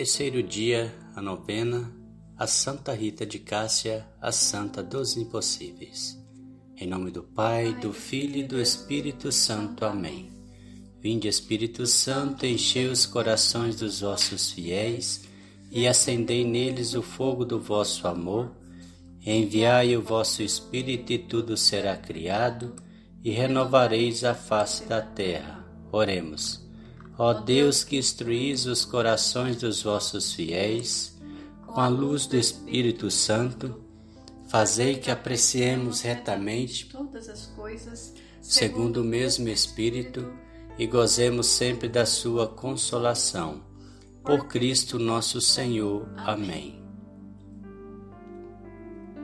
Terceiro dia, a novena, a Santa Rita de Cássia, a Santa dos Impossíveis. Em nome do Pai, do Filho e do Espírito Santo. Amém. Vinde, Espírito Santo, enchei os corações dos vossos fiéis e acendei neles o fogo do vosso amor. Enviai o vosso Espírito e tudo será criado e renovareis a face da terra. Oremos. Ó Deus que instruís os corações dos vossos fiéis, com a luz do Espírito Santo, fazei que apreciemos retamente todas as coisas segundo o mesmo Espírito e gozemos sempre da sua consolação. Por Cristo nosso Senhor. Amém.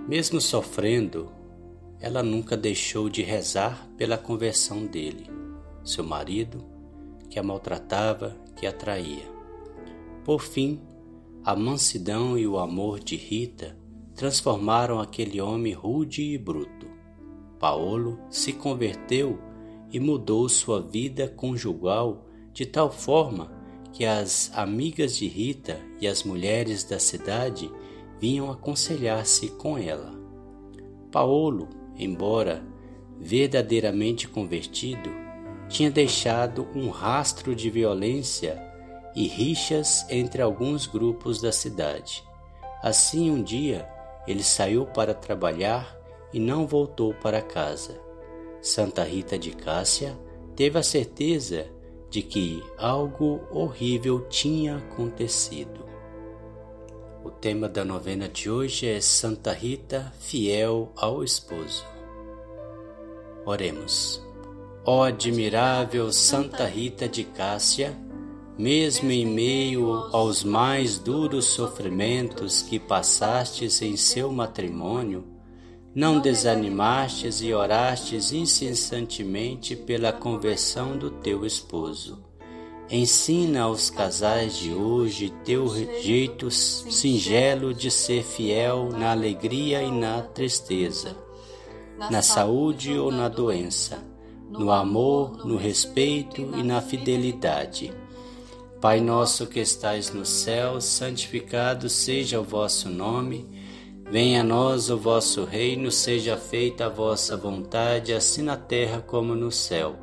Mesmo sofrendo, ela nunca deixou de rezar pela conversão dele, seu marido que a maltratava, que a traía. Por fim, a mansidão e o amor de Rita transformaram aquele homem rude e bruto. Paulo se converteu e mudou sua vida conjugal de tal forma que as amigas de Rita e as mulheres da cidade vinham aconselhar-se com ela. Paulo, embora verdadeiramente convertido, tinha deixado um rastro de violência e rixas entre alguns grupos da cidade. Assim, um dia, ele saiu para trabalhar e não voltou para casa. Santa Rita de Cássia teve a certeza de que algo horrível tinha acontecido. O tema da novena de hoje é Santa Rita, fiel ao esposo. Oremos. Ó admirável Santa Rita de Cássia, mesmo em meio aos mais duros sofrimentos que passastes em seu matrimônio, não desanimastes e orastes incessantemente pela conversão do teu esposo. Ensina aos casais de hoje teu jeito singelo de ser fiel na alegria e na tristeza, na saúde ou na doença no amor, no respeito e na fidelidade. Pai nosso que estais no céu, santificado seja o vosso nome. Venha a nós o vosso reino, seja feita a vossa vontade, assim na terra como no céu.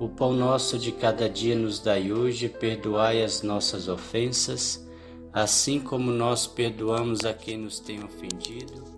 O pão nosso de cada dia nos dai hoje, perdoai as nossas ofensas, assim como nós perdoamos a quem nos tem ofendido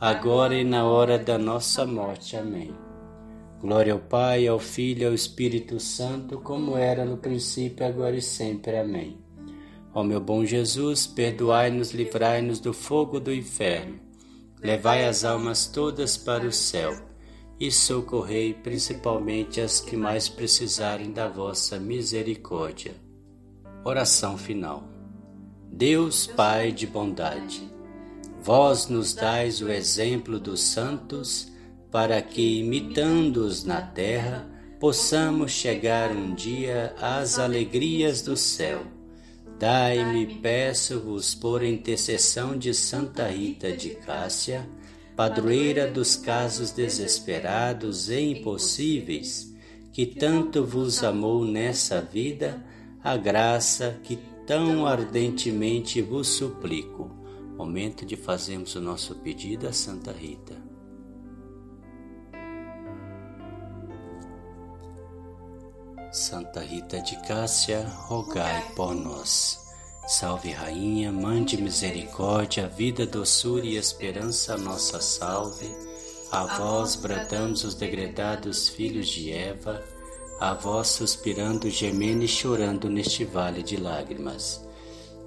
agora e na hora da nossa morte. Amém. Glória ao Pai, ao Filho e ao Espírito Santo, como era no princípio, agora e sempre. Amém. Ó meu bom Jesus, perdoai-nos, livrai-nos do fogo do inferno Levai as almas todas para o céu e socorrei principalmente as que mais precisarem da vossa misericórdia. Oração final. Deus Pai de bondade, vós nos dais o exemplo dos santos para que, imitando-os na terra, possamos chegar um dia às alegrias do céu Dai-me, peço-vos, por intercessão de Santa Rita de Cássia, padroeira dos casos desesperados e impossíveis, que tanto vos amou nessa vida, a graça que tão ardentemente vos suplico. Momento de fazermos o nosso pedido a Santa Rita. Santa Rita de Cássia, rogai por nós. Salve Rainha, Mãe de Misericórdia, vida, doçura e esperança, nossa salve. A vós bradamos os degredados filhos de Eva, a vós suspirando, gemendo e chorando neste vale de lágrimas.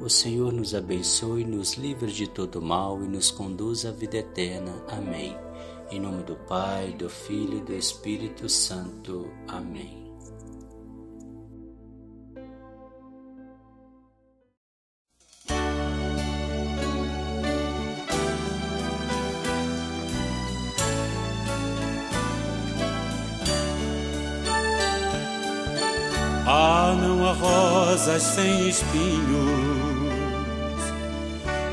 O Senhor nos abençoe, nos livre de todo mal e nos conduz à vida eterna. Amém. Em nome do Pai, do Filho e do Espírito Santo. Amém. Ah, não há rosas sem espinhos,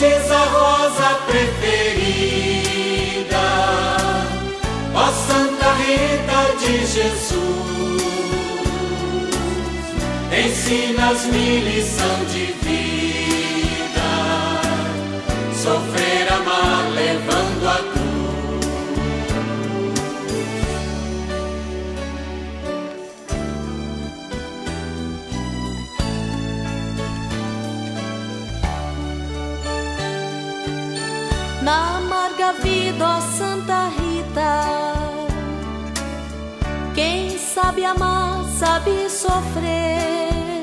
Fostes a rosa preferida, ó Santa Rita de Jesus. Ensinas-me lição de na amarga vida, ó Santa Rita. Quem sabe amar, sabe sofrer,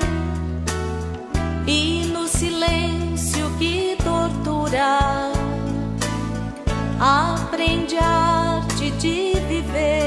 e no silêncio que tortura, aprende a arte de viver.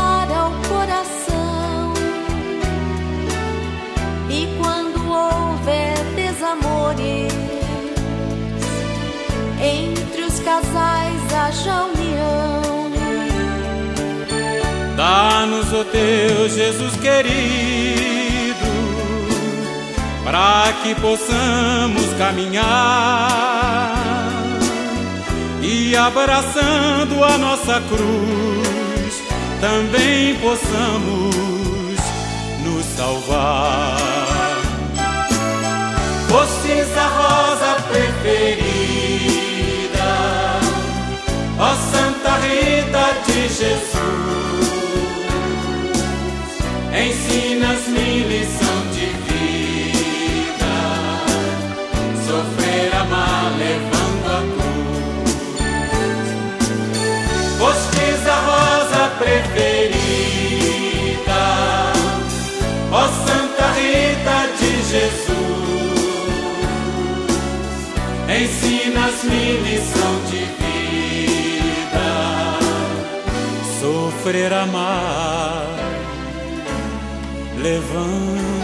Dá-nos, o teu Jesus querido, para que possamos caminhar e abraçando a nossa cruz, também possamos nos salvar. Fostes a rosa preferida, Jesus. Ensinas-me lição de vida. Sofrer, amar, levando